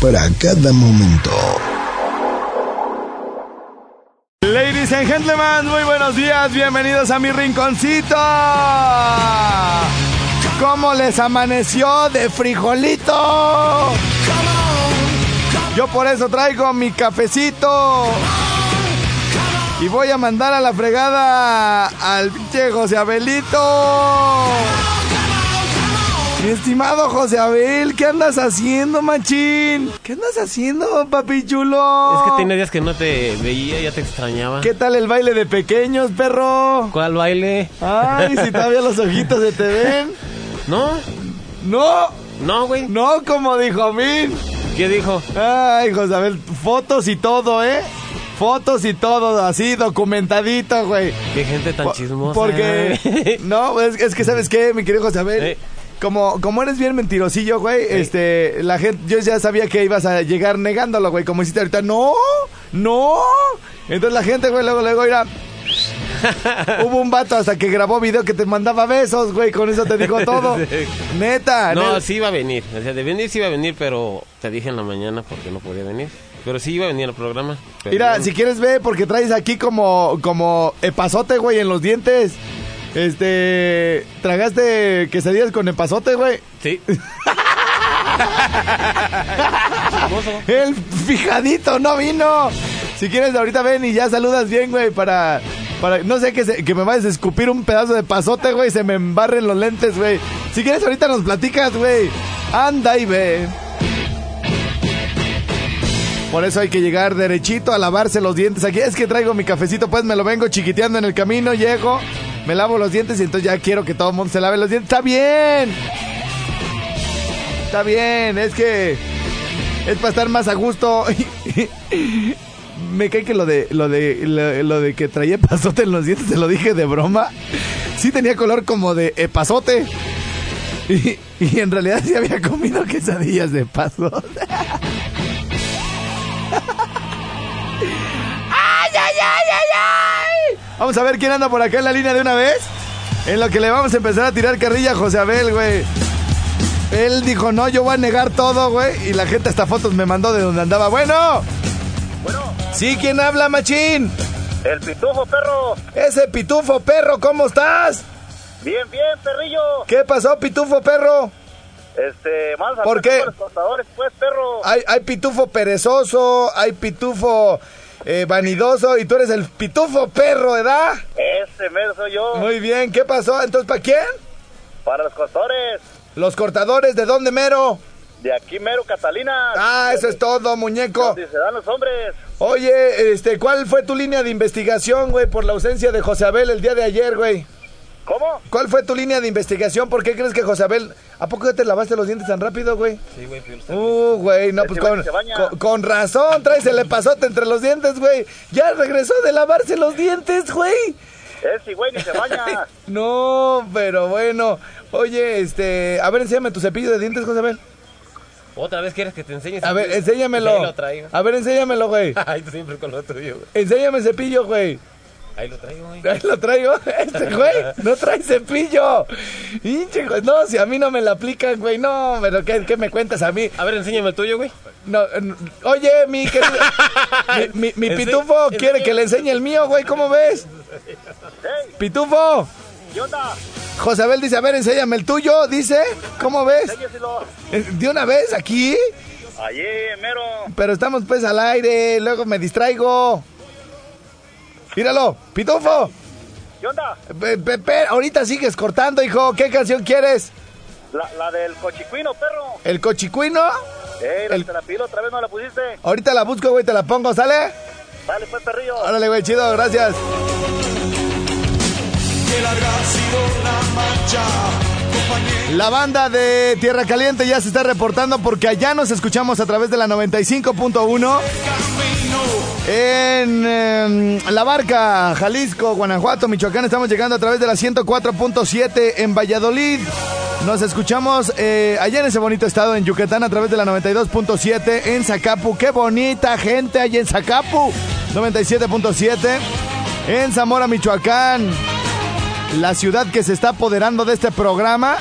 para cada momento. Ladies and gentlemen, muy buenos días, bienvenidos a mi rinconcito. ¿Cómo les amaneció de frijolito? Yo por eso traigo mi cafecito. Y voy a mandar a la fregada al pinche José Abelito. Mi estimado José Abel, ¿qué andas haciendo, machín? ¿Qué andas haciendo, papi chulo? Es que tiene días que no te veía, ya te extrañaba. ¿Qué tal el baile de pequeños, perro? ¿Cuál baile? Ay, si todavía los ojitos se te ven. ¿No? No, No, güey. no, como dijo Min. ¿Qué dijo? Ay, José Abel, fotos y todo, ¿eh? Fotos y todo, así, documentadito, güey. Qué gente tan chismosa. Porque, no, es, es que, ¿sabes qué, mi querido José Abel? Eh. Como, como eres bien mentirosillo, güey, este, la gente, yo ya sabía que ibas a llegar negándolo, güey, como hiciste ahorita, no, no. Entonces la gente, güey, luego, luego irá. Hubo un vato hasta que grabó video que te mandaba besos, güey, con eso te dijo todo. Neta, No, neta. sí iba a venir. O sea, de venir sí iba a venir, pero te dije en la mañana porque no podía venir. Pero sí iba a venir al programa. Mira, no. si quieres ve, porque traes aquí como, como epazote, güey, en los dientes. Este, tragaste quesadillas con epazote, güey. Sí. El fijadito no vino. Si quieres, ahorita ven y ya saludas bien, güey, para, para, no sé, que, se- que me vayas a escupir un pedazo de pasote, güey, se me embarren los lentes, güey. Si quieres, ahorita nos platicas, güey. Anda y ve. Por eso hay que llegar derechito a lavarse los dientes. Aquí es que traigo mi cafecito, pues me lo vengo chiquiteando en el camino, llego, me lavo los dientes y entonces ya quiero que todo el mundo se lave los dientes. Está bien. Está bien, es que es para estar más a gusto. Me cae que lo de lo de lo, de que traía pasote en los dientes, se lo dije de broma. Sí tenía color como de epazote. Y, en realidad sí había comido quesadillas de pasote. ¡Ay, ay, ay, ay, ay! Vamos a ver quién anda por acá en la línea de una vez. En lo que le vamos a empezar a tirar carrilla a José Abel, güey. Él dijo, no, yo voy a negar todo, güey. Y la gente hasta fotos me mandó de donde andaba. Bueno. Bueno, Sí, ¿quién habla, machín? el pitufo, perro. Ese pitufo perro, ¿cómo estás? Bien, bien, perrillo. ¿Qué pasó, pitufo perro? Este, más ¿Por qué? los contadores, pues, perro. Hay, hay pitufo perezoso, hay pitufo eh, vanidoso y tú eres el pitufo perro, ¿verdad? Ese mero soy yo. Muy bien, ¿qué pasó? Entonces, ¿para quién? Para los contadores. Los cortadores, ¿de dónde mero? De aquí, mero, Catalina. Ah, eso es todo, muñeco. Donde se dan los hombres. Oye, este, ¿cuál fue tu línea de investigación, güey, por la ausencia de José Abel el día de ayer, güey? ¿Cómo? ¿Cuál fue tu línea de investigación? ¿Por qué crees que José Abel... ¿A poco ya te lavaste los dientes tan rápido, güey? Sí, güey, Uh, güey, no, pues con, con, con razón, traes el epazote entre los dientes, güey. Ya regresó de lavarse los dientes, güey. Ese güey ni se baña. No, pero bueno. Oye, este, a ver, enséñame tu cepillo de dientes, José Abel. ¿Otra vez quieres que te enseñe? A ver, enséñamelo. Ahí lo traigo. A ver, enséñamelo, güey. Ay, tú siempre con lo tuyo, güey. Enséñame el cepillo, güey. Ahí lo traigo, güey. Ahí lo traigo. Este güey no trae cepillo. Hinche, güey. No, si a mí no me la aplican, güey. No, pero ¿qué, qué me cuentas a mí? A ver, enséñame el tuyo, güey. No, oye, mi querido. Mi, mi- pitufo quiere que le enseñe el mío, güey. ¿Cómo ves? ¡Ey! Pitufo. ¿Qué onda? José Abel dice, a ver, enséñame el tuyo, dice. ¿Cómo ves? Eh, ¿De una vez aquí? Allí, mero. Pero estamos pues al aire, luego me distraigo. Míralo, Pitufo. ¿Qué onda? Pe- pe- pe- ahorita sigues cortando, hijo. ¿Qué canción quieres? La, la del cochicuino, perro. ¿El cochicuino? Ey, El- te la pido otra vez, no la pusiste. Ahorita la busco, güey, te la pongo, ¿sale? Dale, pues, perrillo. Órale, güey, chido, gracias. La banda de Tierra Caliente ya se está reportando porque allá nos escuchamos a través de la 95.1 en em, La Barca, Jalisco, Guanajuato, Michoacán. Estamos llegando a través de la 104.7 en Valladolid. Nos escuchamos eh, allá en ese bonito estado en Yucatán a través de la 92.7 en Zacapu. Qué bonita gente hay en Zacapu. 97.7 en Zamora, Michoacán. La ciudad que se está apoderando de este programa.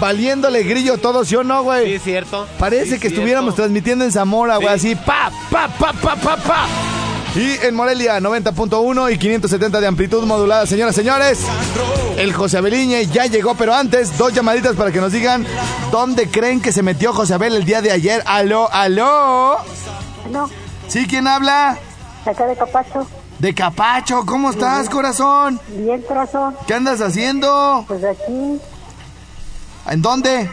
Valiéndole grillo todo, ¿sí o no, güey? Sí, es cierto. Parece Sí, que cierto. estuviéramos transmitiendo en Zamora, güey, Sí. así, pa, pa, pa, pa, pa, pa. Y en Morelia, 90.1 y 570 de amplitud modulada. Señoras, señores, el José Abeliñe ya llegó, pero antes, dos llamaditas para que nos digan dónde creen que se metió José Abel el día de ayer. Aló, aló. No, ¿Sí, quién habla? acá de Capacho. De Capacho, ¿cómo estás, corazón? Bien, corazón. ¿Qué andas haciendo? Pues aquí, ¿En dónde?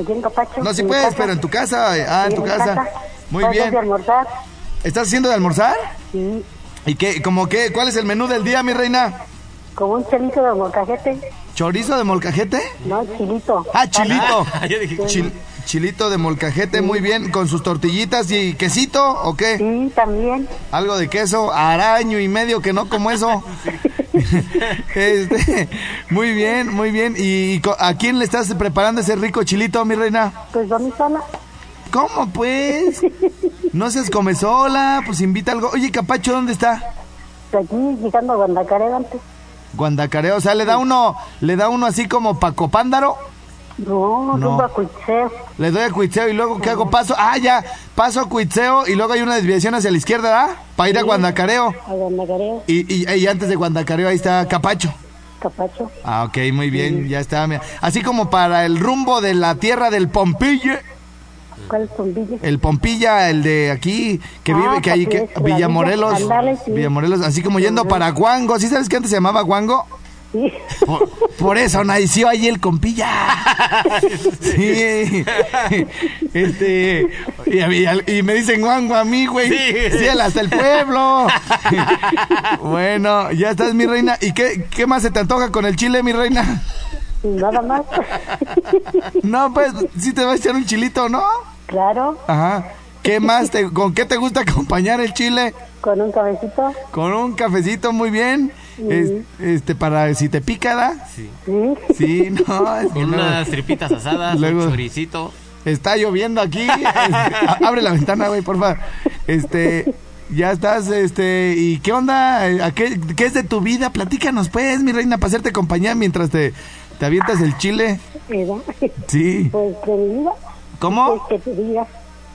aquí en Capacho. No, mi puedes, casa. pero en tu casa. Ah, en Sí, tu casa. Muy ¿Vas bien. de almorzar? ¿Estás haciendo de almorzar? Sí, ¿Y qué, como qué, cuál es el menú del día, mi reina? como un chelito de molcajete. ¿Chorizo de molcajete? No, chilito. Ah, chilito. Yo dije, Chil- chilito de molcajete, muy bien, con sus tortillitas y quesito, ¿o qué? Sí, también. Algo de queso, araño y medio que no como eso. Este, muy bien, muy bien. ¿Y a quién le estás preparando ese rico chilito, mi reina? Pues a mí sola. ¿Cómo pues? No seas come sola, pues invita algo. Oye, Capacho, ¿dónde está? Pues aquí, llegando a Guandacaret antes. Guandacareo, o sea, le da uno, le da uno así como Paco Pándaro. No, No. a Cuitzeo. Le doy a Cuitzeo y luego ¿qué hago? Paso, ah, ya, paso a Cuitzeo y luego hay una desviación hacia la izquierda, ¿verdad? Para ir a Guandacareo. A Guandacaret, Y, y, y antes de Guandacareo ahí está Capacho. Capacho. Ah, ok, muy bien, ya está. mira. Así como para el rumbo de la tierra del Pompille, ¿Cuál es tu villa? el Pompilla, el de aquí, que Ah, vive, que ahí, que Capiz, la Villamorelos. villa, sí. Villamorelos, así como yendo para Guango. ¿Sí sabes que antes se llamaba Guango? Sí. Por, por eso nació ahí el compilla. Sí. Este. Y, a mí- y me dicen guango a mí, güey. Sí, hasta el pueblo. Bueno, ya estás, mi reina. ¿Y qué, qué más se te antoja con el chile, mi reina? Nada más. No, pues, sí te vas a echar un chilito, ¿no? claro, Ajá. ¿Qué más? Te, ¿Con qué te gusta acompañar el chile? con un cabecito. Con un cafecito, muy bien. Es- este, para si te pica, ¿da? Sí. Sí. Sí, no. es Con luego- unas tripitas asadas, Luego- un choricito. Está lloviendo aquí. Este, abre la ventana, güey, por favor. Este, ya estás, este, ¿y qué onda? ¿A qué, qué es de tu vida? Platícanos, pues, mi reina, para hacerte compañía mientras te, te avientas el chile. ¿Verdad? Sí. Pues que mi vida. ¿Cómo? ¿Qué quieres que te diga?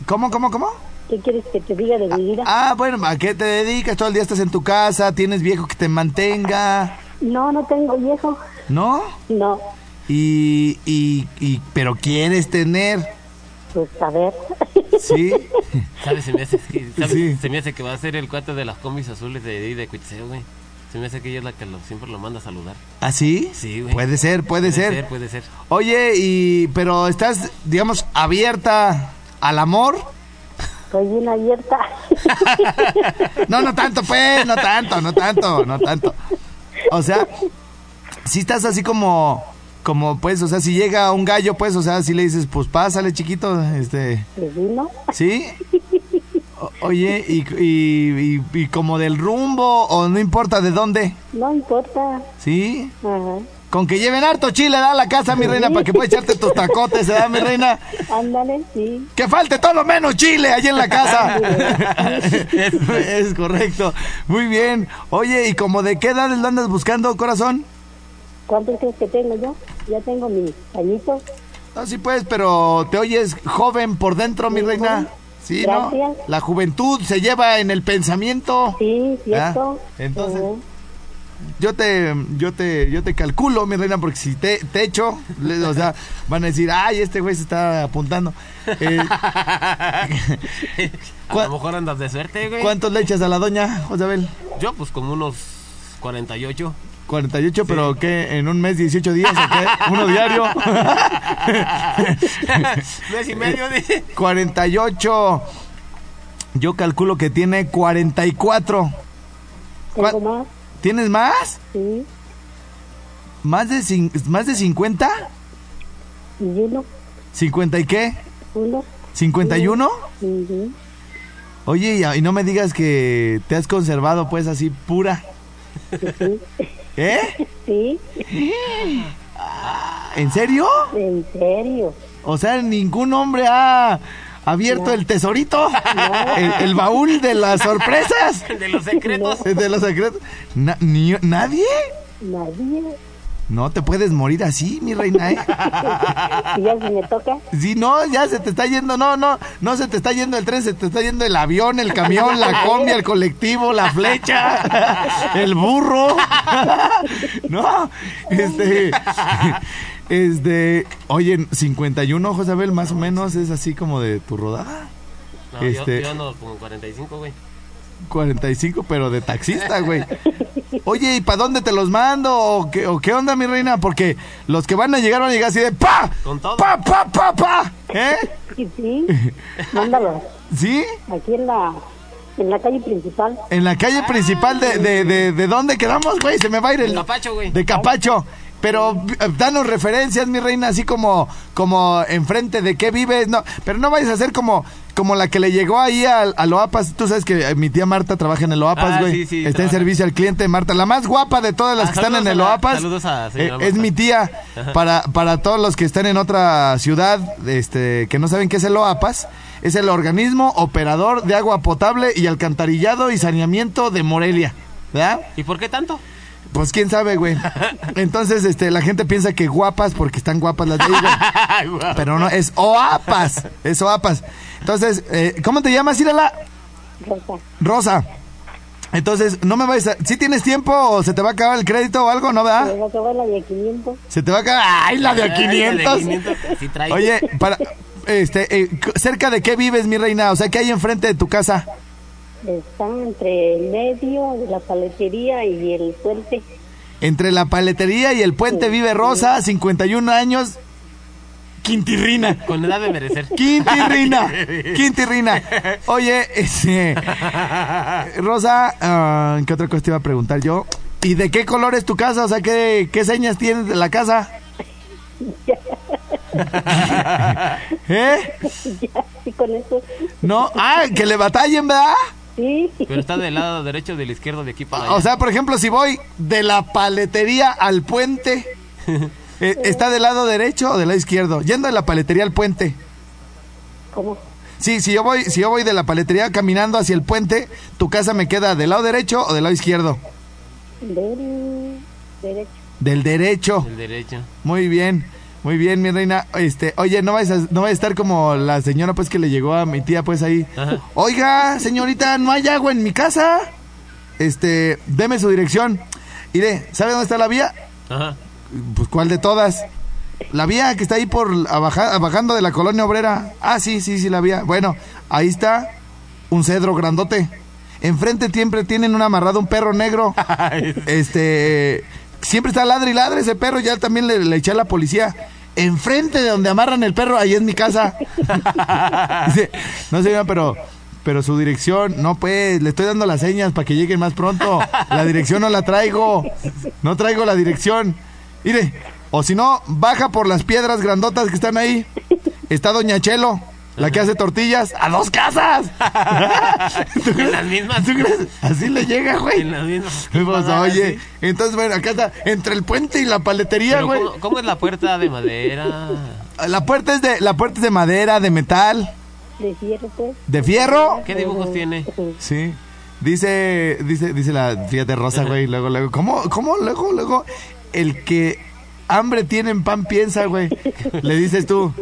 ¿Cómo, cómo, cómo? ¿Qué quieres que te diga de mi vida? Ah, bueno, ¿a qué te dedicas? Todo el día estás en tu casa, tienes viejo que te mantenga, No, no tengo viejo. ¿no? No, Y, y, y, pero quieres tener, pues a ver. ¿sí? ¿Sabes? Se me hace que, ¿sabes? Sí. Se me hace que va a ser el cuate de las combis azules de de Cuitzeo, güey. Se me hace que ella es la que lo- siempre lo manda a saludar. ¿Ah, sí? Sí, güey. Puede ser, puede, ser. Puede ser. Oye, y pero estás, digamos, abierta al amor. Estoy bien abierta. No, no tanto, pues, no tanto, no tanto, no tanto. O sea, si estás así como, como, pues, o sea, si llega un gallo, pues, o sea, si le dices, pues, pásale, chiquito, este. ¿sí? Oye, y, y, y, y como del rumbo, o no importa de dónde, No importa. ¿sí? Ajá. Con que lleven harto chile, da a la casa, mi reina, para que puedas echarte tus tacotes, ¿verdad, mi reina? Ándale, sí. Que falte todo lo menos chile allí en la casa. es correcto. Muy bien. Oye, ¿y como de qué edad lo andas buscando, corazón? ¿Cuántos crees que tengo yo? Ya tengo mis añitos. No, sí puedes, pero te oyes joven por dentro, mi reina. joven. Sí, ¿no? La juventud se lleva en el pensamiento. Sí, cierto. Ah, entonces- yo te, yo te, yo te calculo, mi reina, porque si te, te echo, le- o sea, van a decir, ay, este güey se está apuntando. Eh, A ¿Cuá- lo mejor andas de suerte, güey. ¿Cuántos le echas a la doña, Josabel? Yo, pues como unos 48. 48, pero ¿qué? ¿En un mes, 18 días o qué? ¿Uno diario? Mes y medio, dice. 48. Yo calculo que tiene 44. Tengo ¿Cuál- más, ¿Tienes más? sí, ¿Más de, cin- ¿Más de 50? y uno, ¿50 y qué? uno, ¿51? ujú, Oye, y, y no me digas que te has conservado pues así pura. sí, ¿Eh? sí, ¿En serio? en serio, O sea, ningún hombre ha abierto el tesorito, el, el baúl de las sorpresas, De los secretos. de los secretos. Na- ni- ¿Nadie? nadie, No te puedes morir así, mi reina, ¿eh? y ya se me toca, Sí, no, ya se te está yendo, no, no, no se te está yendo el tren, se te está yendo el avión, el camión, la combi, el colectivo, la flecha, el burro. No, este, este, oye, 51, Josabel, más o menos, es así como de tu rodada. No, yo- Este- yo, ando como 45, güey. 45, pero de taxista, güey. Oye, ¿y para dónde te los mando? ¿O qué, o qué onda, mi reina? Porque los que van a llegar van a llegar así de ¡pa! Con todo. ¡Pa, pa, pa, pa! ¿Eh? sí, mándalo, ¿Sí? aquí en la, en la calle principal, En la calle principal de, de, de, de dónde quedamos, güey, se me va a ir el... De Capacho, güey. De Capacho. Pero eh, danos referencias, mi reina, así como, como enfrente de qué vives, no, pero no vayas a ser como, como la que le llegó ahí al, al OAPAS. Tú sabes que eh, mi tía Marta trabaja en el OAPAS, Ah, güey. sí, sí, Está en servicio al cliente, Marta, la más guapa de todas las Ah, que están en el la- OAPAS. saludos a Eh, es mi tía. Para, para todos los que están en otra ciudad, este, que no saben qué es el OAPAS, es el organismo operador de agua potable y alcantarillado y saneamiento de Morelia. ¿Verdad? ¿Y por qué tanto? Pues quién sabe, güey. Entonces, este, la gente piensa que guapas porque están guapas las de ahí, güey. Pero no, es OAPAS. Es OAPAS. Entonces, eh, ¿cómo te llamas, Irala? Rosa, Rosa. Entonces, no me vayas a... ¿Sí tienes tiempo o se te va a acabar el crédito o algo, no, me verdad? va a acabar la de 500, Se te va a acabar... ¡Ay, la de a Ay, la de 500! 500, sí trae. Oye, para... Este, eh, ¿cerca de qué vives, mi reina? O sea, ¿qué hay enfrente de tu casa? Está entre el medio de la paletería y el puente, Entre la paletería y el puente vive Rosa, 51 años, Quintirrina. Con edad de merecer. Quintirrina, Quintirrina. Oye, Rosa, ah, ¿qué otra cosa te iba a preguntar yo? ¿Y de qué color es tu casa? O sea, ¿qué, qué señas tienes de la casa? ¿Eh? ya, sí, con eso, No, ah, que le batallen, ¿verdad? Sí, Pero está del lado derecho del izquierdo de aquí para allá. O sea, por ejemplo, si voy de la paletería al puente, eh, ¿está del lado derecho o del lado izquierdo? Yendo de la paletería al puente. ¿cómo? Sí, si yo voy, si yo voy de la paletería caminando hacia el puente, ¿tu casa me queda del lado derecho o del lado izquierdo? Del derecho, Del derecho. el derecho. Muy bien, muy bien, mi reina. Este, oye, no vais a, no vais a estar como la señora pues que le llegó a mi tía pues ahí. Ajá. Oiga, señorita, no hay agua en mi casa. Este, deme su dirección. Iré, ¿sabe dónde está la vía? Ajá. Pues cuál de todas. La vía que está ahí por abaja- bajando de la colonia obrera. Ah, sí, sí, sí, la vía. Bueno, ahí está un cedro grandote. Enfrente siempre tienen un amarrado un perro negro. Este, siempre está ladre y ladre ese perro. Ya también le, le eché a la policía. Enfrente de donde amarran el perro, ahí es mi casa. No sé, pero, pero su dirección, no pues, le estoy dando las señas para que lleguen más pronto. La dirección no la traigo. No traigo la dirección. Mire, o si no, baja por las piedras grandotas que están ahí. Está Doña Chelo, la que hace tortillas, a dos casas. ¿Tú En las mismas. ¿Tú crees? Así le llega, güey. En las mismas. Pues, oye, así. entonces, bueno, acá está, entre el puente y la paletería, Pero güey. ¿cómo, cómo es la puerta de madera? La puerta es de, la puerta es de madera, de metal, de cierre, pues, de fierro. ¿Qué dibujos tiene? Sí. Dice, dice, dice la fíjate Rosa, güey, luego, luego, ¿cómo, cómo, luego, luego, el que hambre tiene en pan piensa, güey. Le dices tú,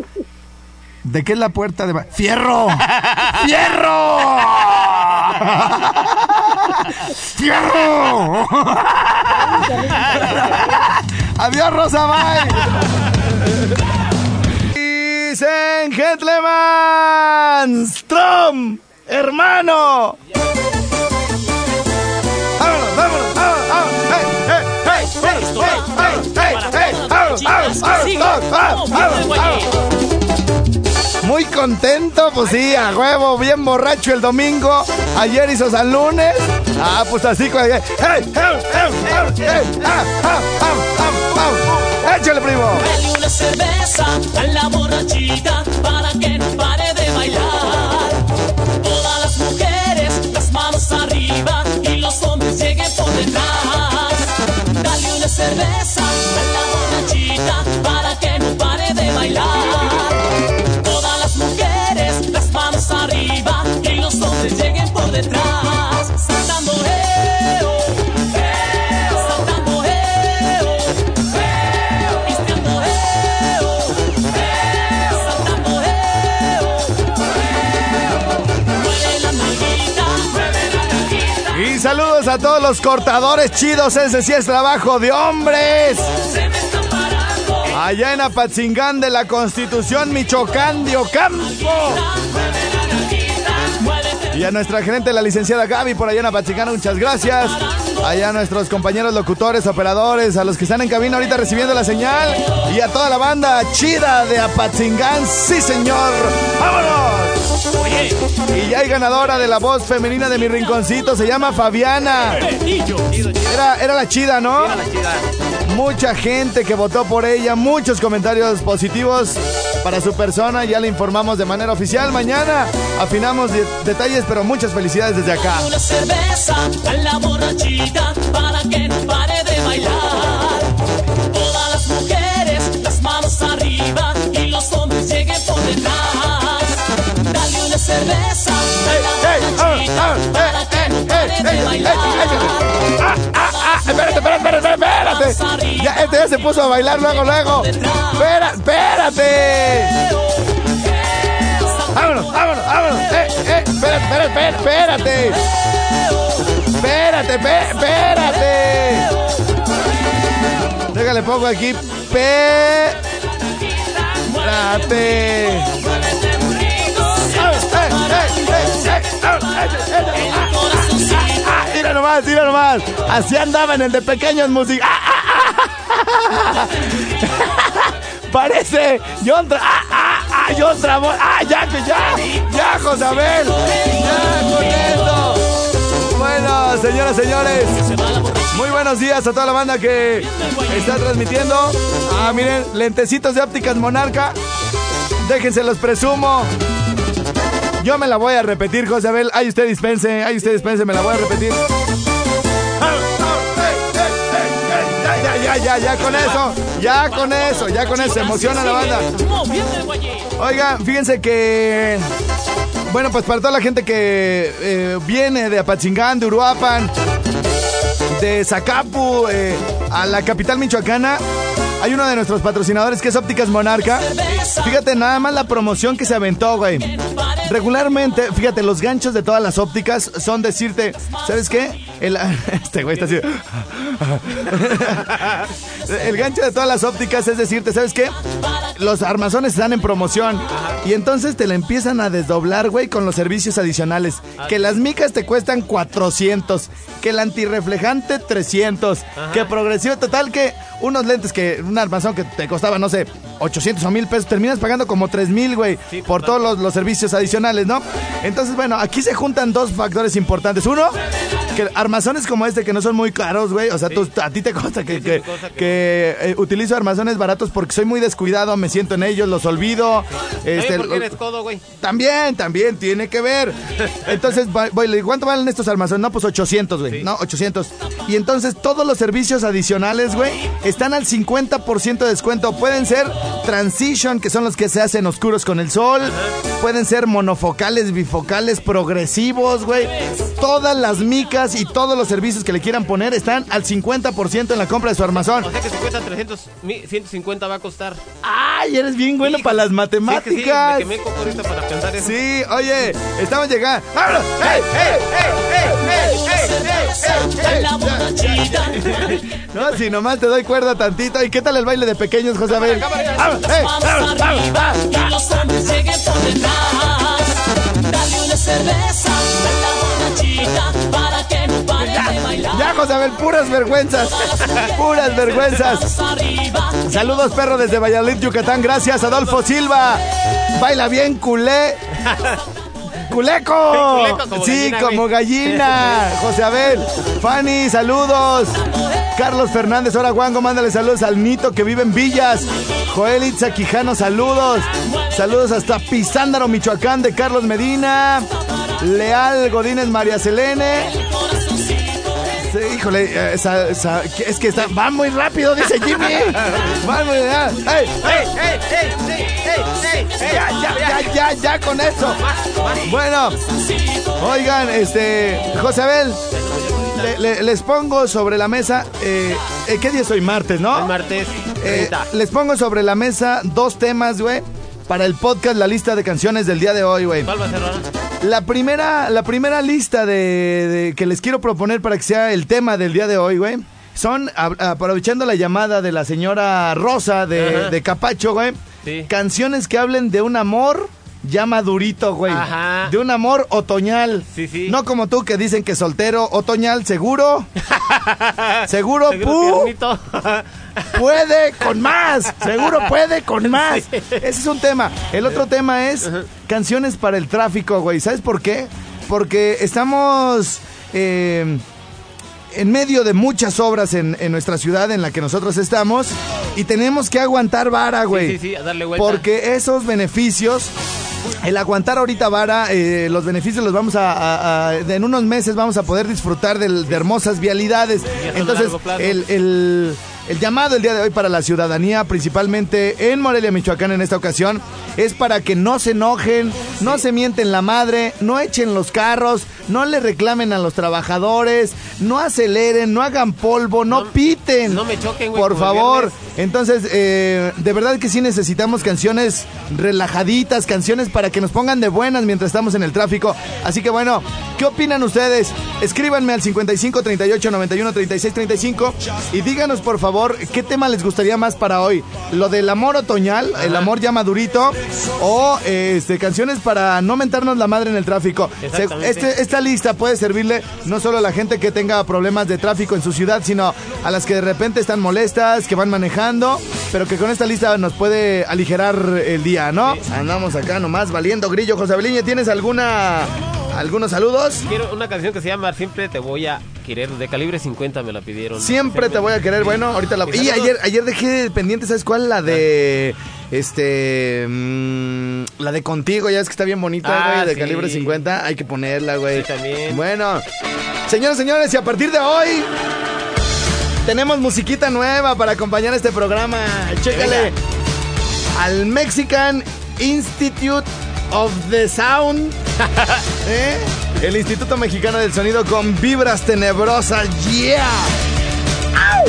¿de qué es la puerta de ¡Fierro! ¡Fierro! ¡Fierro! Adiós, Rosa, bye. Dicen, gentlemen, Strom, hermano. Vámonos, vámonos, vámonos, vámonos. Hey, hey, hey, hey, hey, hey, hey, vámonos, vámonos, vámonos, vámonos, vámonos. Muy contento, pues sí, a huevo, bien borracho el domingo. Ayer hizo San Lunes. Ah, pues así. ¡Hey! ¡Hey! ¡Hey! ¡Ah! ¡Ah! ¡Ah! ¡Échale, primo! Dale una cerveza a la borrachita para que no pare de bailar. Todas las mujeres, las manos arriba y los hombres lleguen por detrás. Dale una cerveza a la a todos los cortadores chidos. Ese sí es trabajo de hombres. Allá en Apatzingán de la Constitución, Michoacán, de Ocampo. Y a nuestra gerente, la licenciada Gaby, por allá en Apatzingán, muchas gracias. Allá a nuestros compañeros locutores, operadores, a los que están en cabina ahorita recibiendo la señal. Y a toda la banda chida de Apatzingán, sí señor. ¡Vámonos! Oye, Y ya hay ganadora de la voz femenina de mi rinconcito, se llama Fabiana. Era, era la chida, ¿no? Mucha gente que votó por ella, muchos comentarios positivos para su persona. Ya le informamos de manera oficial. Mañana afinamos de- detalles, pero muchas felicidades desde acá. Una cerveza a la borrachita para que no pare ¡Ah! ¡Espérate, espérate, espérate! espérate! Ya, este ya se puso a bailar luego, luego. ¡Espera, espérate! ¡Vámonos, vámonos, vámonos! ¡Eh, eh! ¡Espérate, espérate, espérate! ¡Espérate, espérate! Déjale pongo aquí. Espérate. Ah, Mira nomás, mira nomás. Así andaba en el de pequeños música. Parece John Tra ah, ah, ah, John Travolta. Ah, ya ya. Ya, Josabel. Ya con eso. Bueno, señoras, señores. Muy buenos días a toda la banda que está transmitiendo. Ah, miren, lentecitos de ópticas Monarca. Déjense los presumo. Yo me la voy a repetir, Josabel. Ay, usted dispense, ay, usted dispense, me la voy a repetir. Ya, ya, ya, ya, con eso, ya con eso, ya con eso, emociona la banda. Oigan, fíjense que. Bueno, pues para toda la gente que eh, viene de Apatzingán, de Uruapan, de Zacapu, eh, a la capital michoacana, hay uno de nuestros patrocinadores que es Ópticas Monarca. Fíjate nada más la promoción que se aventó, güey. Regularmente, fíjate, los ganchos de todas las ópticas son decirte, ¿sabes qué? El, este güey está así. El gancho de todas las ópticas es decirte, ¿sabes qué? Los armazones están en promoción. Y entonces te la empiezan a desdoblar, güey, con los servicios adicionales. Que las micas te cuestan 400. Que el antirreflejante 300. Que progresivo total que unos lentes que un armazón que te costaba, no sé, 800 o 1000 pesos, terminas pagando como 3000, güey, Sí, por todos los, los servicios adicionales, ¿no? Entonces, bueno, aquí se juntan dos factores importantes. Uno, que armazones como este que no son muy caros, güey. O sea, tú- a ti te consta que, Sí, sí, que, me consta que- que, eh, utilizo armazones baratos porque soy muy descuidado, me siento en ellos, los olvido. También Este, porque eres codo, güey. también, también tiene que ver. Entonces, voy, voy, le digo, ¿cuánto valen estos armazones? No, pues 800, güey. No, 800. Y entonces todos los servicios adicionales, güey, están al 50% de descuento. Pueden ser transition, que son los que se hacen oscuros con el sol. Pueden ser monofocales, bifocales, progresivos, güey. Todas las micas y todos los servicios que le quieran poner están al 50% en la compra de su armazón. O sea que si cuesta 300, mi- 150 va a costar. ¡Ay, eres bien bueno para las Sí, matemáticas! que sí, me quemé coco ahorita para pensar eso. Sí, oye, estamos llegando. ¡Vámonos! ¡Ey, ey, ey, ey, ey, ey, No, si nomás te doy cuerda tantito. ¿Y qué tal el baile de pequeños, José Abel? ¡Vámonos! ¡Ey, manos vámonos, vámonos, arriba vámonos! y los hombres lleguen por detrás. Dale una cerveza la para Ya, José Abel, puras vergüenzas. Puras vergüenzas. Saludos, perro, desde Valladolid, Yucatán. Gracias, Adolfo Silva. Baila bien, culé. ¡Culeco! Culeco como sí, gallina, como gallina. José Abel. Fanny, saludos. Carlos Fernández, ahora Juango, mándale saludos al Nito que vive en Villas. Joel Itza Quijano, saludos. Saludos hasta Pizándaro, Michoacán, de Carlos Medina. Leal Godínez, María Selene. Sí, híjole, eh, esa- esa- es que está, va muy rápido, dice Jimmy. Va muy ya. ¡Ey, ey, ey, ey, ey, ey, ey! Ya, ya, ya, ya, ya con eso. Bueno, oigan, este, José Abel, le- le- les pongo sobre la mesa, eh, eh, ¿qué día es hoy? Martes, ¿no? El martes Eh, 30. les pongo sobre la mesa dos temas, güey, para el podcast, la lista de canciones del día de hoy, güey. ¿Cuál va a ser? La primera, la primera lista de, de- que les quiero proponer para que sea el tema del día de hoy, güey. Son, a- aprovechando la llamada de la señora Rosa de, Capacho, güey. Sí. Canciones que hablen de un amor ya madurito, güey. Ajá. De un amor otoñal. Sí, sí. No como tú que dicen que soltero, otoñal, seguro. seguro, Seguro pu. Puede con más. Seguro puede con más. Ese es un tema. El otro tema es canciones para el tráfico, güey. ¿Sabes por qué? Porque estamos eh, en medio de muchas obras en, en nuestra ciudad en la que nosotros estamos y tenemos que aguantar vara, güey. Sí, sí, sí, a darle vuelta. Porque esos beneficios, el aguantar ahorita vara, eh, los beneficios los vamos a, a- a- en unos meses vamos a poder disfrutar del- de hermosas vialidades. Entonces, el- el llamado el día de hoy para la ciudadanía, principalmente en Morelia, Michoacán en esta ocasión, es para que no se enojen, no se mienten la madre, no echen los carros, no le reclamen a los trabajadores, no aceleren, no hagan polvo, no, No- piten. no me choquen, güey, Por favor. viernes. Entonces, eh, de verdad que sí necesitamos canciones relajaditas, canciones para que nos pongan de buenas mientras estamos en el tráfico. Así que bueno, ¿qué opinan ustedes? Escríbanme al 55 38 91 36 35 y díganos por favor qué tema les gustaría más para hoy. Lo del amor otoñal, el amor ya madurito o este, canciones para no mentarnos la madre en el tráfico. Exactamente. Este, esta lista puede servirle no solo a la gente que tenga problemas de tráfico en su ciudad, sino a las que de repente están molestas, que van manejando, pero que con esta lista nos puede aligerar el día, ¿no? Andamos acá nomás valiendo grillo. José Beliña, ¿tienes alguna algunos saludos? Quiero una canción que se llama Siempre te voy a querer. De calibre 50 me la pidieron. Siempre te voy a querer. Bueno, ahorita la. Y ayer, ayer dejé pendiente, ¿sabes cuál? La de. Este. mm, la de contigo, ya es que está bien bonita, Ah, güey, de sí. calibre 50. Hay que ponerla, güey. Sí, también. Bueno, señores, señores, y a partir de hoy. Tenemos musiquita nueva para acompañar este programa. Chécale. Al Mexican Institute of the Sound. ¿Eh? El Instituto Mexicano del Sonido con vibras tenebrosas. ¡Yeah! ¡Au!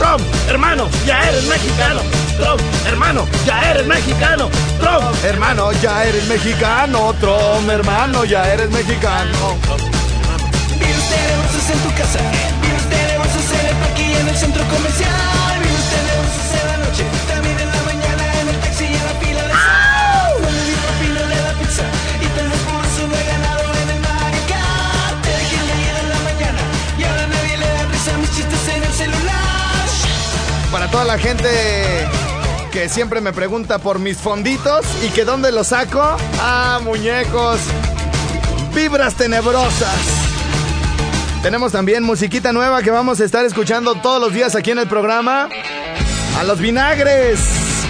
Trump, hermano, ya eres mexicano. Trump, hermano, ya eres mexicano. Trump, hermano, ya eres mexicano. Trump, hermano, ya eres mexicano. La gente que siempre me pregunta por mis fonditos y que dónde los saco. Ah, muñecos. Vibras tenebrosas. Tenemos también musiquita nueva que vamos a estar escuchando todos los días aquí en el programa. A los vinagres.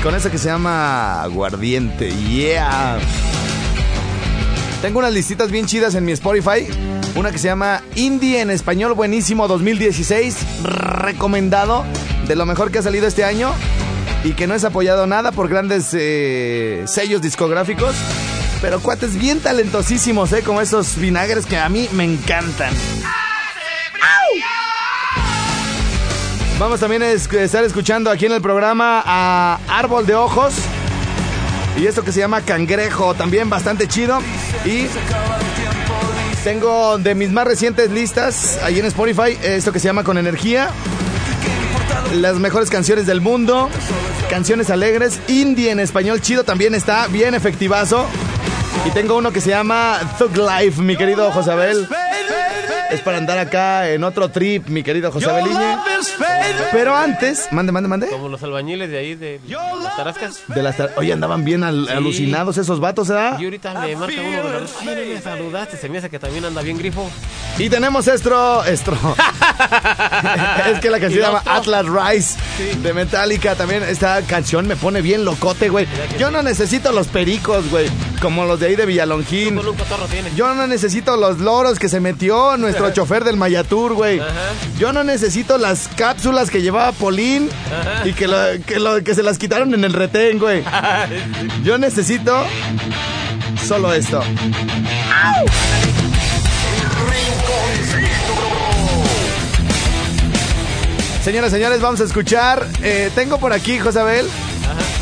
Con esa que se llama Aguardiente. Yeah. Tengo unas listitas bien chidas en mi Spotify. Una que se llama Indie en español buenísimo 2016. Recomendado. De lo mejor que ha salido este año. Y que no es apoyado nada por grandes eh, sellos discográficos. Pero cuates bien talentosísimos, ¿eh? Como esos vinagres que a mí me encantan. Vamos también a es- estar escuchando aquí en el programa a Árbol de Ojos. Y esto que se llama Cangrejo, también bastante chido. Y tengo de mis más recientes listas ahí en Spotify, esto que se llama Con Energía. Las mejores canciones del mundo, canciones alegres, indie en español chido también está, bien efectivazo. Y tengo uno que se llama Thug Life, mi querido Josabel. Es para andar acá en otro trip, mi querido Josabel Iñe. Pero antes, mande, mande, mande. Como los albañiles de ahí, de las Tarascas. De las tar- Oye, andaban bien al- Sí. alucinados esos vatos, ¿verdad? Y ahorita me marca uno de los... Ay, no me saludaste. Se me hace que también anda bien grifo. Y tenemos esto, esto. es que la canción se llama Atlas Rise de Metallica. También esta canción me pone bien locote, güey. Yo no necesito los pericos, güey, como los de ahí de Villalongín. Yo no necesito los loros que se metió nuestro chofer del Mayatur, güey. Yo no necesito las cápsulas que llevaba Polín y que, lo- que, lo- que se las quitaron en el retén, güey. Yo necesito solo esto. Señoras, señores, vamos a escuchar. eh, tengo por aquí, Josabel,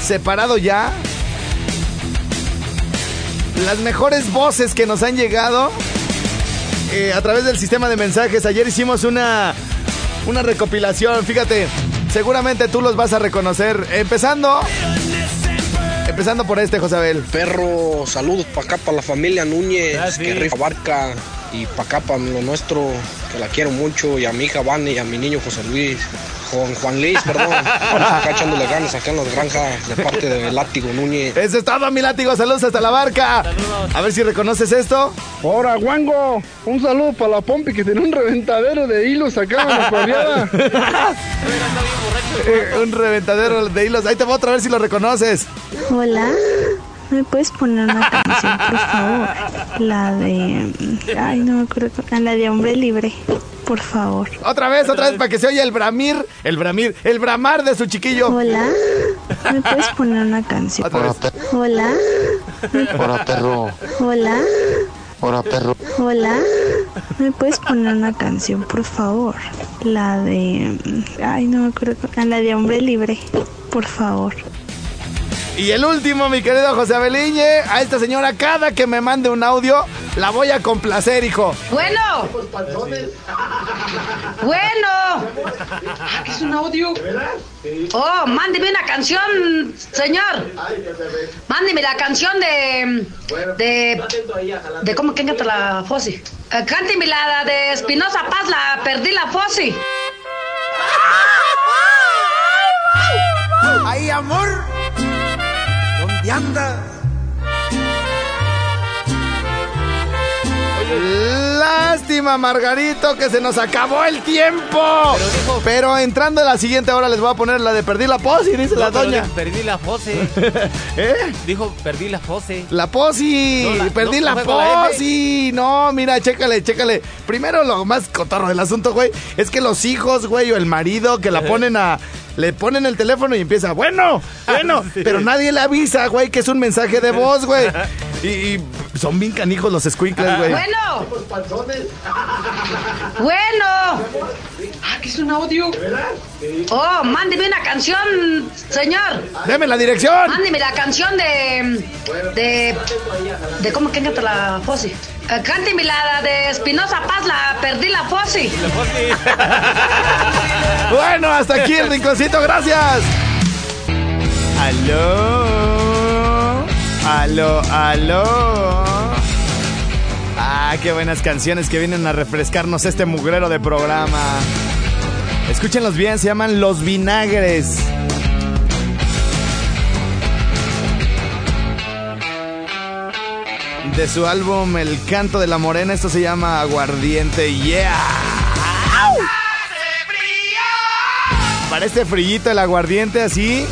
separado ya. Las mejores voces que nos han llegado eh, a través del sistema de mensajes. Ayer hicimos una, una recopilación. Fíjate, seguramente tú los vas a reconocer. Empezando. Empezando por este, Josabel. Perro, saludos para acá, para la familia Núñez, Ah, que rifa barca, y para acá, para lo nuestro, que la quiero mucho, y a mi hija Vane, y a mi niño José Luis, Juan, Juan Luis, perdón, acá echándole ganas acá en las granjas de parte de Látigo Núñez. Eso es todo, mi látigo. Saludos hasta la barca. A ver si reconoces esto. Ahora, Guango, un saludo para la Pompi que tiene un reventadero de hilos acá en la corriada. Eh, un reventadero de hilos. Ahí te voy otra vez si lo reconoces. Hola, ¿me puedes poner una canción, por favor? La de... Ay, no me acuerdo. La de Hombre Libre, por favor. Otra vez, otra vez, para que se oya el bramir, el bramir, el bramar de su chiquillo. Hola, ¿me puedes poner una canción? Otra vez. Hola, Hola perro, hola, hola perro. hola. ¿Me puedes poner una canción, por favor? La de... Ay, no me acuerdo. La de Hombre Libre, por favor. Y el último, mi querido José Abeliñe, a esta señora cada que me mande un audio, la voy a complacer, hijo. Bueno. Bueno. Ah, ¿Es un audio? Oh, mándeme una canción, señor. Mándeme la canción de. de. de cómo que canta la Fossi. Eh, cánteme la de Espinosa Paz, la perdí la Fossi. Ay, amor, ¿dónde andas? Lástima, Margarito, que se nos acabó el tiempo. Pero, entrando a la siguiente hora les voy a poner la de perdí la posi, dice la No, doña. dijo, Perdí la fose. ¿Eh? Dijo, perdí la fose. La posi, No, la- perdí no, la posi. No, mira, chécale, chécale. Primero lo más cotorro del asunto, güey, es que los hijos, güey, o el marido que la ponen a le ponen el teléfono y empieza, bueno, bueno, Sí. pero nadie le avisa, güey, que es un mensaje de voz, güey. Y, y son bien canijos los squinkles, güey. Bueno. Bueno. Ah, ¿que es un audio? Oh, mándeme una canción, señor. Deme la dirección. Mándeme la canción de. de. de cómo que canta la Fossi. Eh, cánteme la de Espinosa Paz, la perdí la Fossi. Bueno, hasta aquí el rinconcito, gracias. Aló. Aló, aló. Ah, qué buenas canciones que vienen a refrescarnos este mugrero de programa. Escúchenlos bien, se llaman Los Vinagres. De su álbum El Canto de la Morena, esto se llama Aguardiente. Yeah. Para este frillito el aguardiente así,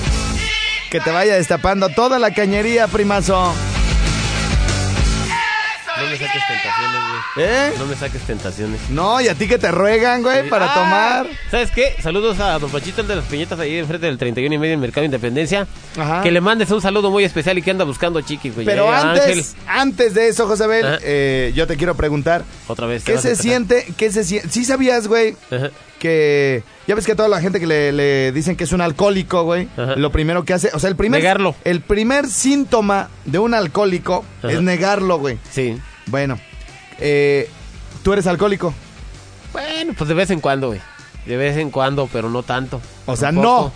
que te vaya destapando toda la cañería, primazo. No me saques tentaciones, güey. ¿Eh? No me saques tentaciones. No, y a ti que te ruegan, güey, Sí. para Ah, tomar. ¿Sabes qué? Saludos a Don Pachito, el de las piñetas ahí enfrente del 31 y medio en Mercado Independencia. Ajá. Que le mandes un saludo muy especial y que anda buscando chiquis, güey. Pero Eh, antes, antes de eso, José Abel, eh, yo te quiero preguntar. Otra vez. ¿Qué se siente? ¿Qué se siente? ¿Sí sabías, güey? Ajá. Que ya ves que a toda la gente que le, le dicen que es un alcohólico, güey, Ajá. lo primero que hace, o sea, el primer Negarlo. el primer síntoma de un alcohólico Ajá. es negarlo, güey. Sí. Bueno, eh, tú eres alcohólico. Bueno, pues de vez en cuando, güey. De vez en cuando, pero no tanto. O sea, no.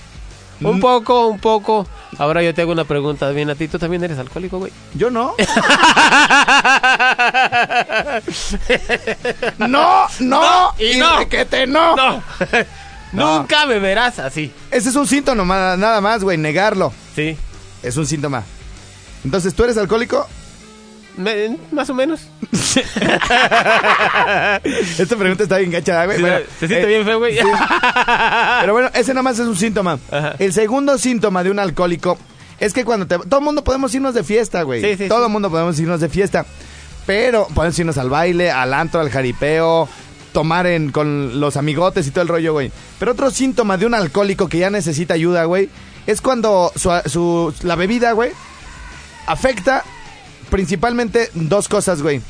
Un Mm. poco, un poco. Ahora yo te hago una pregunta bien a ti. ¿Tú también eres alcohólico, güey? Yo no. no, no, y no. requete, no. No. No. Nunca me verás así. Ese es un síntoma ma- nada más, güey, negarlo. Sí. Es un síntoma. Entonces, ¿tú eres alcohólico? Me- más o menos. Esta pregunta está bien gacha, güey. Sí, Bueno, se siente eh, bien feo, güey. sí. Pero bueno, ese nada más es un síntoma. Ajá. El segundo síntoma de un alcohólico es que cuando te... Todo el mundo podemos irnos de fiesta, güey. Sí, sí, todo el mundo podemos irnos de fiesta. Pero podemos irnos al baile, al antro, al jaripeo, tomar en, con los amigotes y todo el rollo, güey. Pero otro síntoma de un alcohólico que ya necesita ayuda, güey, es cuando su, su- la bebida, güey, afecta principalmente dos cosas, güey.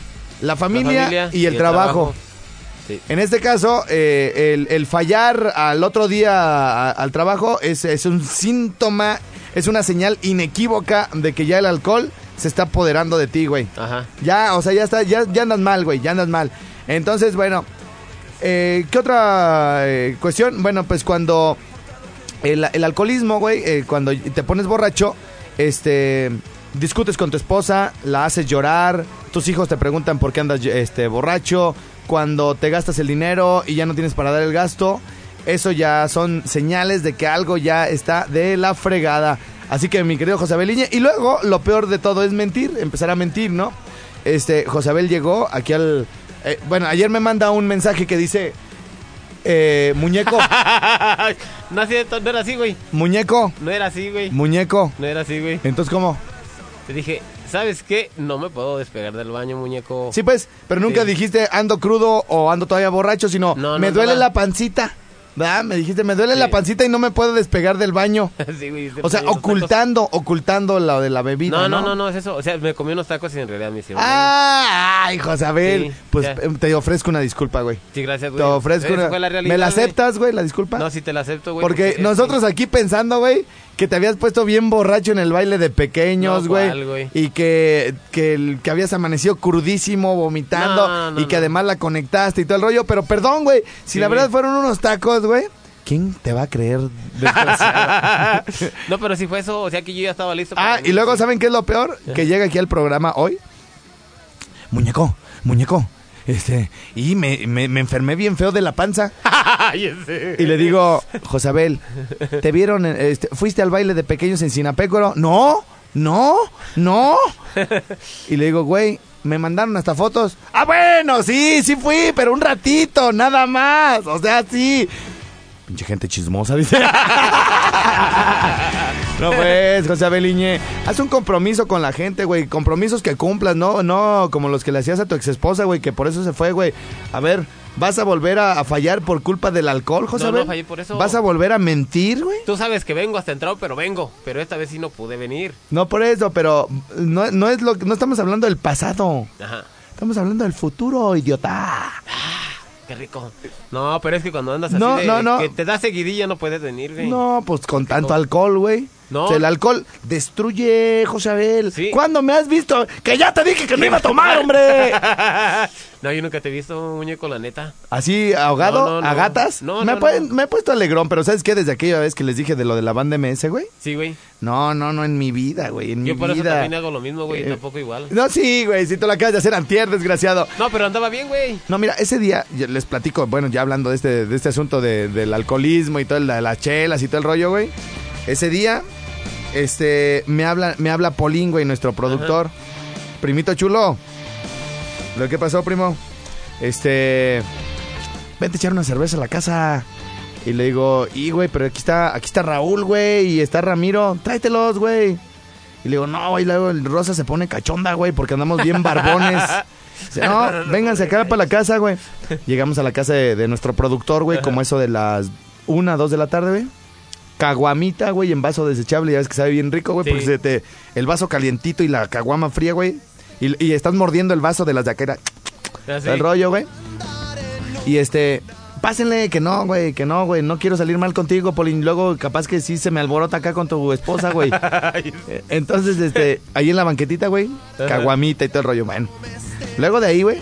La familia, familia y el, trabajo. Sí. En este caso, eh, el, el fallar al otro día a- al trabajo es, es un síntoma, es una señal inequívoca de que ya el alcohol se está apoderando de ti, güey. Ajá. Ya, o sea, ya está, ya, ya andas mal, güey, ya andas mal. Entonces, bueno, eh, ¿qué otra eh, cuestión? Bueno, pues cuando el, el alcoholismo, güey, eh, cuando te pones borracho, este, discutes con tu esposa, la haces llorar, tus hijos te preguntan por qué andas este, borracho, cuando te gastas el dinero y ya no tienes para dar el gasto, eso ya son señales de que algo ya está de la fregada. Así que mi querido José Abel Iñe, y luego lo peor de todo es mentir, empezar a mentir, ¿no? Este, José Abel llegó aquí al... eh, bueno, ayer me manda un mensaje que dice, eh, muñeco, no, no era así, güey. muñeco, No era así, güey. muñeco. No era así, güey. Entonces, ¿cómo? Te dije, ¿sabes qué? No me puedo despegar del baño, muñeco. Sí, pues, pero nunca Sí. dijiste ando crudo o ando todavía borracho, sino No, no me duele la pancita. ¿Verdad? Me dijiste, me duele Sí. la pancita y no me puedo despegar del baño. Sí, güey, te O sea, ocultando, ocultando lo de la bebida. No, No, no, no, es eso. O sea, me comí unos tacos y en realidad me hicieron. Ah, ay, José Abel. Sí, pues ya. eh, te ofrezco una disculpa, güey. Sí, gracias, Te güey. ofrezco Esa una. la realidad, ¿Me la aceptas, güey, la disculpa? No, sí te la acepto, güey. porque nosotros aquí pensando, güey, que te habías puesto bien borracho en el baile de pequeños, No, güey. ¿cuál, güey? y que, que, el- que habías amanecido crudísimo, vomitando. No, no, y que no. además la conectaste y todo el rollo. Pero perdón, güey. Si Sí, la verdad fueron unos tacos, güey. ¿Quién te va a creer, no, pero si fue eso, o sea que yo ya estaba listo. ah, para y venir, luego. ¿saben qué es lo peor? Que llega aquí al programa hoy. Muñeco, muñeco. Este, y me, me, me enfermé bien feo de la panza. Y le digo, Josabel, ¿te vieron? este, ¿Fuiste al baile de pequeños en Sinapécoro? No, no, no. Y le digo, güey, me mandaron hasta fotos. Ah, bueno, sí, sí fui, pero un ratito, nada más. O sea, sí. Pinche gente chismosa, dice. No, pues, José Abeliñe, haz un compromiso con la gente, güey. Compromisos que cumplas, no, no como los que le hacías a tu exesposa, güey, que por eso se fue, güey. A ver, ¿vas a volver a, a fallar por culpa del alcohol, José No, no fallé por eso. ¿Vas a volver a mentir, güey? Tú sabes que vengo hasta entrado, pero vengo. Pero esta vez sí no pude venir. No por eso, pero no, no es lo no estamos hablando del pasado. Ajá. Estamos hablando del futuro, idiota. Qué rico. No, pero es que cuando andas así No, de no, no. que te da seguidilla no puedes venir, güey. No, pues con tanto alcohol, güey. No. O sea, el alcohol destruye, José Abel. Sí. ¿Cuándo me has visto? Que ya te dije que no iba a tomar, hombre. no, yo nunca te he visto, muñeco, la neta. Así, ahogado, No, no, a gatas. No, me, no, he me he puesto alegrón, pero ¿sabes qué? Desde aquella vez que les dije de lo de la banda MS, güey. Sí, güey. No, no, no, en mi vida, güey. En Yo mi por eso vida. también hago lo mismo, güey. Eh, tampoco igual. No, sí, güey, si tú la acabas de hacer antier, desgraciado. No, pero andaba bien, güey. No, mira, ese día les platico, bueno, ya hablando de este, de este asunto de- del alcoholismo y todo, el- de las chelas y todo el rollo, güey. Ese día, este, me habla, me habla Polín, güey, nuestro productor. Primito chulo. ¿Lo que pasó, primo? Este, vente a echar una cerveza a la casa. Y le digo, y güey, pero aquí está, aquí está Raúl, güey, y está Ramiro, tráetelos, güey. Y le digo, no, güey, luego el Rosa se pone cachonda, güey, porque andamos bien barbones. Dice, no, vénganse acá para la casa, güey. Llegamos a la casa de, de nuestro productor, güey, como eso de las una, dos de la tarde, güey. Caguamita, güey, en vaso desechable, ya ves que sabe bien rico, güey, Sí. porque se te, el vaso calientito y la caguama fría, güey. Y, y estás mordiendo el vaso de las Así. el rollo, güey. Y este, pásenle que no, güey, que no, güey, no quiero salir mal contigo, Polín. Luego, capaz que sí se me alborota acá con tu esposa, güey. Eh, Entonces, este, ahí en la banquetita, güey, caguamita y todo el rollo, bueno. Luego de ahí, güey,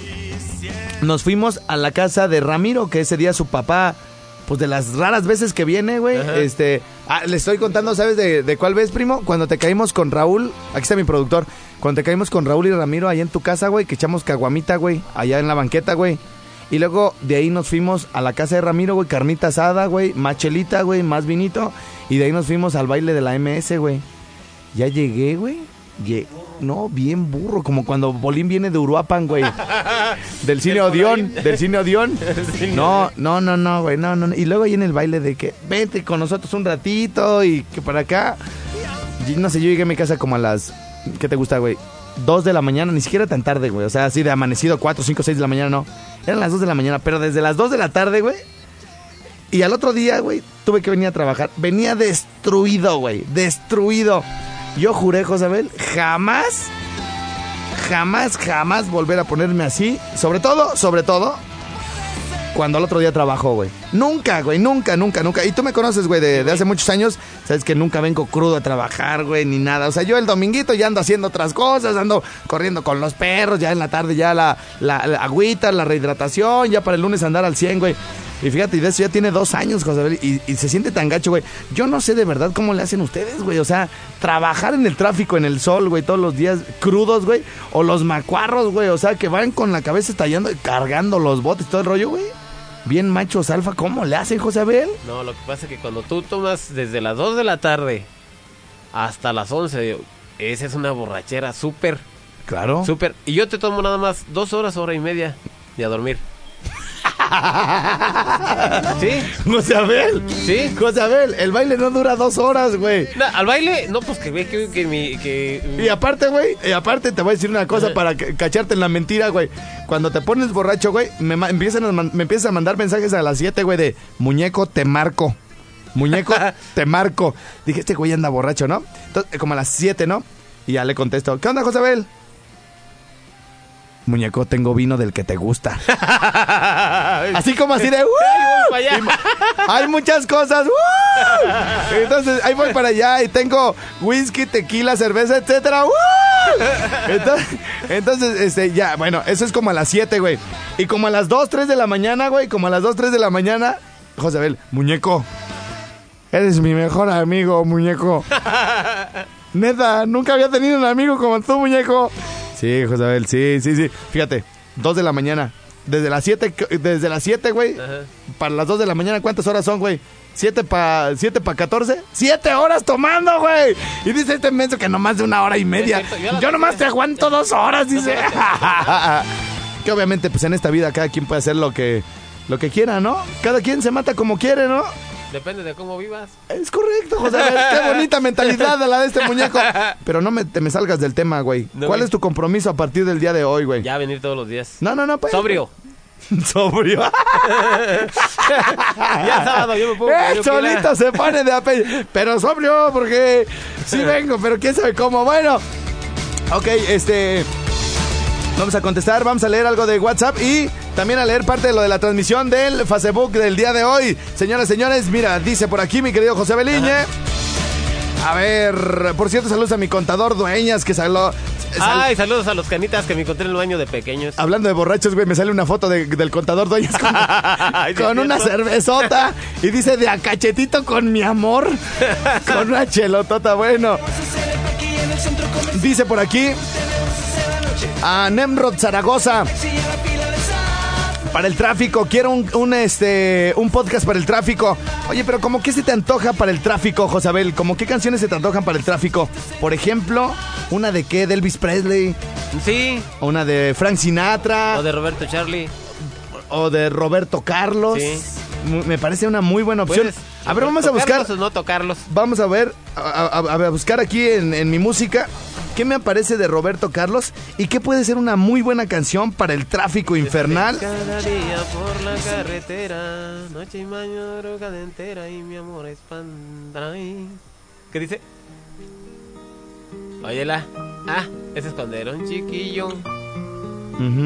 nos fuimos a la casa de Ramiro, que ese día su papá, pues de las raras veces que viene, güey, este, ah, le estoy contando, ¿sabes de, de cuál vez, primo? Cuando te caímos con Raúl, aquí está mi productor, cuando te caímos con Raúl y Ramiro allá en tu casa, güey, que echamos caguamita, güey, allá en la banqueta, güey. Y luego de ahí nos fuimos a la casa de Ramiro, güey, carnita asada, güey, más chelita, güey, más vinito. Y de ahí nos fuimos al baile de la MS, güey. Ya llegué, güey. No, bien burro, como cuando Bolín viene de Uruapan, güey. Del cine Odeón, del cine Odeón. No, no, no, no, güey, no, no. Y luego ahí en el baile de que vente con nosotros un ratito y que para acá. Y no sé, yo llegué a mi casa como a las. ¿Qué te gusta, güey? Dos de la mañana, ni siquiera tan tarde, güey. O sea, así de amanecido, cuatro, cinco, seis de la mañana, no. Eran las dos de la mañana, pero desde las dos de la tarde, güey. Y al otro día, güey, tuve que venir a trabajar. Venía destruido, güey. Destruido. Yo juré, Josabel, jamás, jamás, jamás volver a ponerme así. Sobre todo, sobre todo, cuando al otro día trabajo, güey. Nunca, güey, nunca, nunca, nunca. Y tú me conoces, güey, de, hace muchos años. Sabes que nunca vengo crudo a trabajar, güey, ni nada. O sea, yo el dominguito ya ando haciendo otras cosas, ando corriendo con los perros, ya en la tarde ya la, la, la agüita, la rehidratación, ya para el lunes andar al 100, güey. Y fíjate, y de eso ya tiene dos años, José y, y se siente tan gacho, güey. Yo no sé de verdad cómo le hacen ustedes, güey. O sea, trabajar en el tráfico, en el sol, güey, todos los días crudos, güey. O los macuarros, güey. O sea, que van con la cabeza estallando y cargando los botes, todo el rollo, güey. Bien machos alfa, ¿cómo le hacen, José Abel? No, lo que pasa es que cuando tú tomas desde las 2 de la tarde hasta las 11, esa es una borrachera súper. Claro. Súper. Y yo te tomo nada más dos horas, hora y media y a dormir. ¿Sí? José Abel. ¿Sí? José Abel, el baile no dura dos horas, güey. No, al baile, no, pues que ve que, que mi. Que, Y aparte, güey, y aparte te voy a decir una cosa para que- cacharte en la mentira, güey. Cuando te pones borracho, güey, me, empiezan a me empiezas a mandar mensajes a las 7, güey, de muñeco, te marco. Muñeco, te marco. Dije, este güey anda borracho, ¿no? Entonces, como a las 7, ¿no? Y ya le contesto, ¿qué onda, José Abel? Muñeco, tengo vino del que te gusta. así como así de... "Uh". Hay muchas cosas. ¡uh! Entonces, ahí voy para allá y tengo whisky, tequila, cerveza, etcétera. ¡uh! Entonces, entonces, este, ya, bueno, eso es como a las 7, güey. Y como a las 2, 3 de la mañana, güey, como a las 2, 3 de la mañana, José Abel, muñeco, eres mi mejor amigo, muñeco. Neta, nunca había tenido un amigo como tú, muñeco. Sí, José Abel, sí, sí, sí. Fíjate, 2 de la mañana. Desde las 7, desde las 7, güey, para las 2 de la mañana, ¿cuántas horas son, güey? ¿7 para siete pa 14? ¡Siete horas tomando, güey! Y dice este menso que nomás de una hora y media. Cierto, Yo nomás te aguanto dos horas, dice. que obviamente, pues en esta vida cada quien puede hacer lo que, lo que quiera, ¿no? Cada quien se mata como quiere, ¿no? Depende de cómo vivas. Es correcto, José. Qué bonita mentalidad la de este muñeco. Pero no me, te me salgas del tema, güey. No, ¿Cuál güey. es tu compromiso a partir del día de hoy, güey? Ya venir todos los días. No, no, no, pues. Sobrio. Sobrio. Ya sábado yo me pongo. Eh, solito se pone de apellido. Pero sobrio, porque sí vengo, pero quién sabe cómo. Bueno, ok, este. Vamos a contestar, vamos a leer algo de WhatsApp y también a leer parte de lo de la transmisión del Facebook del día de hoy. Señoras, señores, mira, dice por aquí mi querido José Beliñe. A ver, por cierto, saludos a mi contador Dueñas que salió. sal- Ay, saludos a los canitas que me encontré en el baño de pequeños. Hablando de borrachos, güey, me sale una foto de- del contador Dueñas con, Ay, con una cervezota y dice de a cachetito con mi amor. con una chelotota, bueno. Dice por aquí a Nemrod Zaragoza. Para el tráfico, quiero un, un, este, un podcast para el tráfico. Oye, pero ¿cómo qué se te antoja para el tráfico, Josabel? ¿Cómo qué canciones se te antojan para el tráfico? Por ejemplo, una de qué, de Elvis Presley. Sí. Una de Frank Sinatra. O de Roberto Charlie. o de Roberto Carlos. Sí. Me parece una muy buena opción. Puedes A ver, vamos a buscar. o no tocarlos. Vamos a ver, a- a buscar aquí en, en mi música. ¿Qué me aparece de Roberto Carlos? ¿Y qué puede ser una muy buena canción para el tráfico infernal? Cada día por la carretera, noche y madrugada entera y mi amor es pandray. ¿Qué dice? Óyela. Ah, ese es cuando era un chiquillo.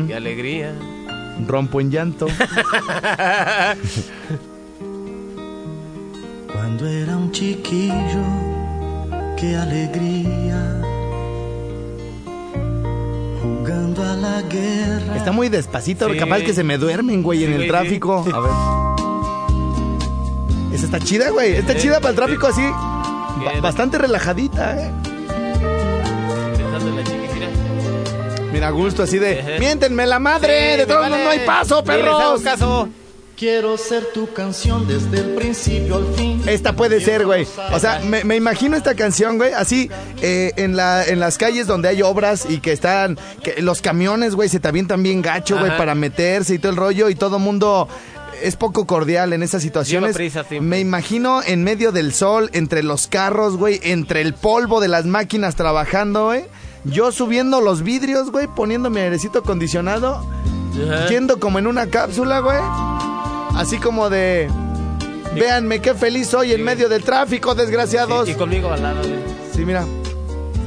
Qué alegría. Rompo en llanto. Cuando era un chiquillo, qué alegría. Jugando a la guerra. Está muy despacito, Sí. capaz que se me duermen, güey, Sí, en el güey, tráfico. sí. A ver. Esa está chida, güey. Está chida para el tráfico así. ba- bastante relajadita, eh. Mira, gusto así de. Miéntenme la madre. Sí, de todos modos vale. no hay paso, perros. caso. Quiero ser tu canción desde el principio al fin. Esta puede ser, güey. O sea, me, me imagino esta canción, güey, así eh, en, la, en las calles donde hay obras y que están. Que los camiones, güey, se te avientan bien gacho, güey, para meterse y todo el rollo y todo mundo. Es poco cordial en esas situaciones. Prisa. Me imagino en medio del sol, entre los carros, güey, entre el polvo de las máquinas trabajando, güey. Yo subiendo los vidrios, güey, poniendo mi airecito acondicionado, yendo como en una cápsula, güey. Así como de. Véanme qué feliz soy en medio del tráfico, desgraciados. Y conmigo al lado, güey. Sí, mira.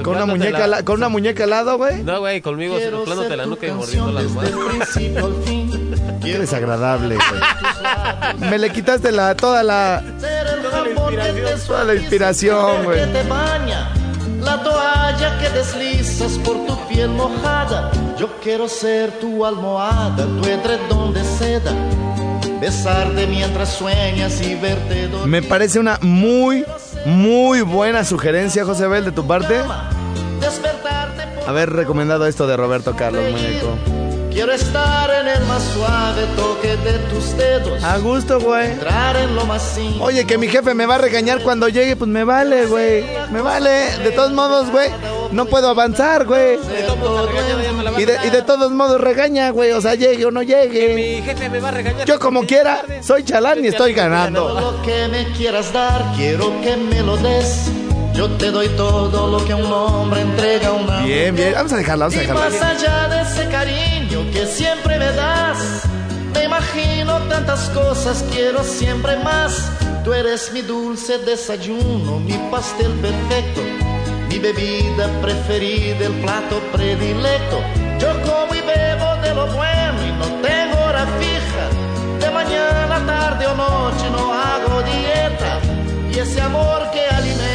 Con una, muñeca, la- al la- con una muñeca al lado, güey. No, güey, conmigo soplándote la nuca y mordiendo la desde el almohada. principio al fin. Qué desagradable, güey. Me le quitaste la, toda la. Ser el jabón que te Toda la inspiración, güey. que te baña, la toalla que deslizas por tu piel mojada. Yo quiero ser tu almohada, tu edredón de seda, besarte mientras sueñas y verte dormir. Me parece una muy, muy buena sugerencia, José Bel, de tu parte. Haber recomendado esto de Roberto Carlos, muñeco. Quiero estar en el más suave toque de tus dedos. A gusto, güey. Entrar en lo más. Oye, que mi jefe me va a regañar cuando llegue, pues me vale, güey. Me vale. De todos modos, güey, no puedo avanzar, güey. Y de, y de todos modos regaña, güey. O sea, llegue o no llegue. Mi jefe me va a regañar. Yo como quiera, soy chalán y estoy ganando. lo que me quieras dar, quiero que me lo des. Yo te doy todo lo que un hombre entrega a una Bien, bien. Vamos a dejarla, vamos a Y más dejarla. allá de ese cariño que siempre me das, me imagino tantas cosas, quiero siempre más. Tú eres mi dulce desayuno, mi pastel perfecto, mi bebida preferida, el plato predilecto. Yo como y bebo de lo bueno y no tengo hora fija. De mañana, tarde o noche no hago dieta. Y ese amor que alimenta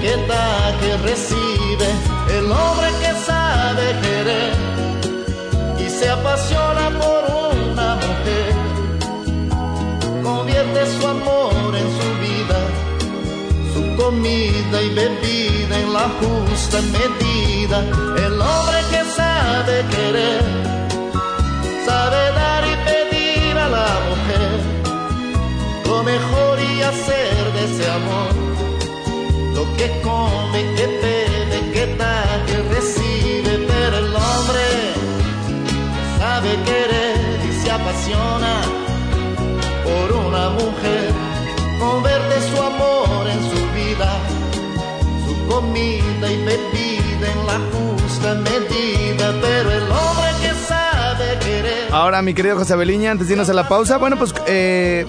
que da, que recibe. El hombre que sabe querer y se apasiona por una mujer, convierte su amor en su vida, su comida y bebida en la justa medida. El hombre que sabe querer, la justa medida, pero el hombre que sabe querer Ahora, mi querido José Beliña, antes de irnos a la pausa, bueno, pues eh,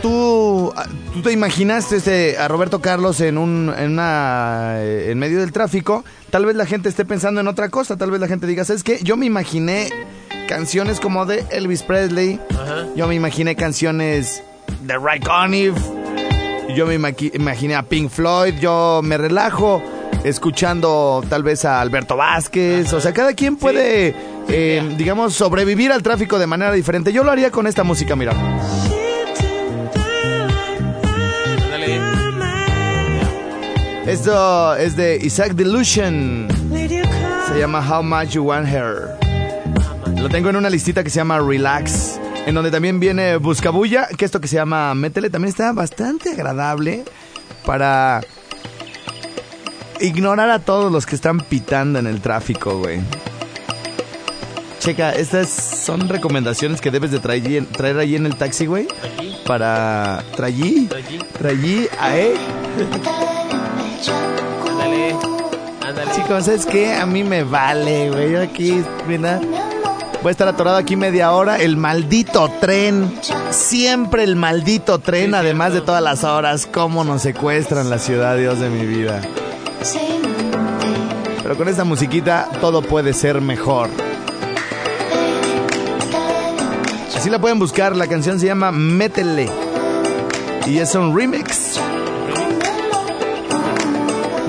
tú, tú te imaginaste este, a Roberto Carlos en un en, una, eh, en medio del tráfico. Tal vez la gente esté pensando en otra cosa. Tal vez la gente diga, ¿sabes qué? Yo me imaginé canciones como de Elvis Presley. Ajá. Yo me imaginé canciones de Ray Conniff. Yo me imaginé a Pink Floyd. Yo me relajo escuchando tal vez a Alberto Vázquez. O sea, cada quien puede, eh, digamos, sobrevivir al tráfico de manera diferente. Yo lo haría con esta música, mira. Dale. Esto es de Isaac Delusion. Se Se llama How Much You Want Her. Lo tengo en una listita que se llama Relax. En donde también viene Buscabulla, que esto que se llama Métele también está bastante agradable para ignorar a todos los que están pitando en el tráfico, güey. Checa, estas son recomendaciones que debes de traer, traer ahí en el taxi, güey. Para... ¿Traí? ¿Traí? ¿Ae? Ándale, ándale. Chicos, es que a mí me vale, güey. Yo aquí, mira. Voy a estar atorado aquí media hora. El maldito tren. Siempre el maldito tren, además de todas las horas. Cómo nos secuestran la ciudad, Dios de mi vida. Pero con esta musiquita todo puede ser mejor. Así la pueden buscar. La canción se llama Métele. Y es un remix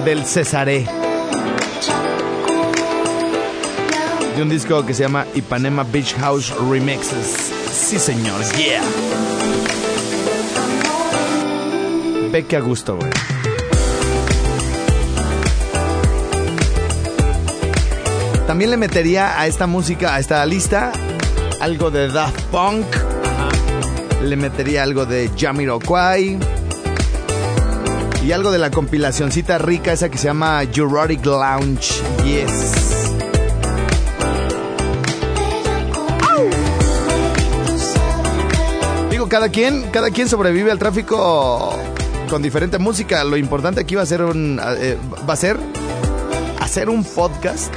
del Cesaré. De un disco que se llama Ipanema Beach House Remixes. Sí, señor, yeah. Ve que a gusto, güey. También le metería a esta música, a esta lista, algo de Daft Punk. Le metería algo de Jamiroquai. Y algo de la compilacioncita rica esa que se llama Erotic Lounge. Yes. Digo, cada quien, cada quien sobrevive al tráfico con diferente música. Lo importante aquí va a ser un, eh, va a ser hacer un podcast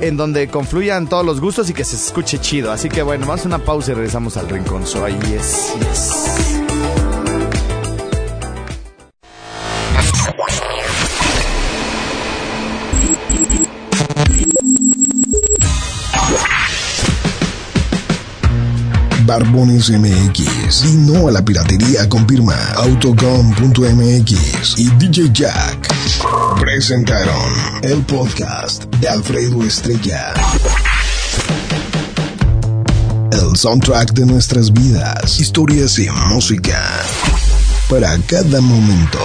en donde confluyan todos los gustos y que se escuche chido. Así que bueno, vamos a una pausa y regresamos al rincón. So, ahí es, yes. Barbones MX. Y no a la piratería con firma Autocom.mx y DJ Jack. Presentaron el podcast de Alfredo Estrella. El soundtrack de nuestras vidas, historias y música. Para cada momento.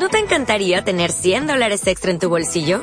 ¿No te encantaría tener 100 dólares extra en tu bolsillo?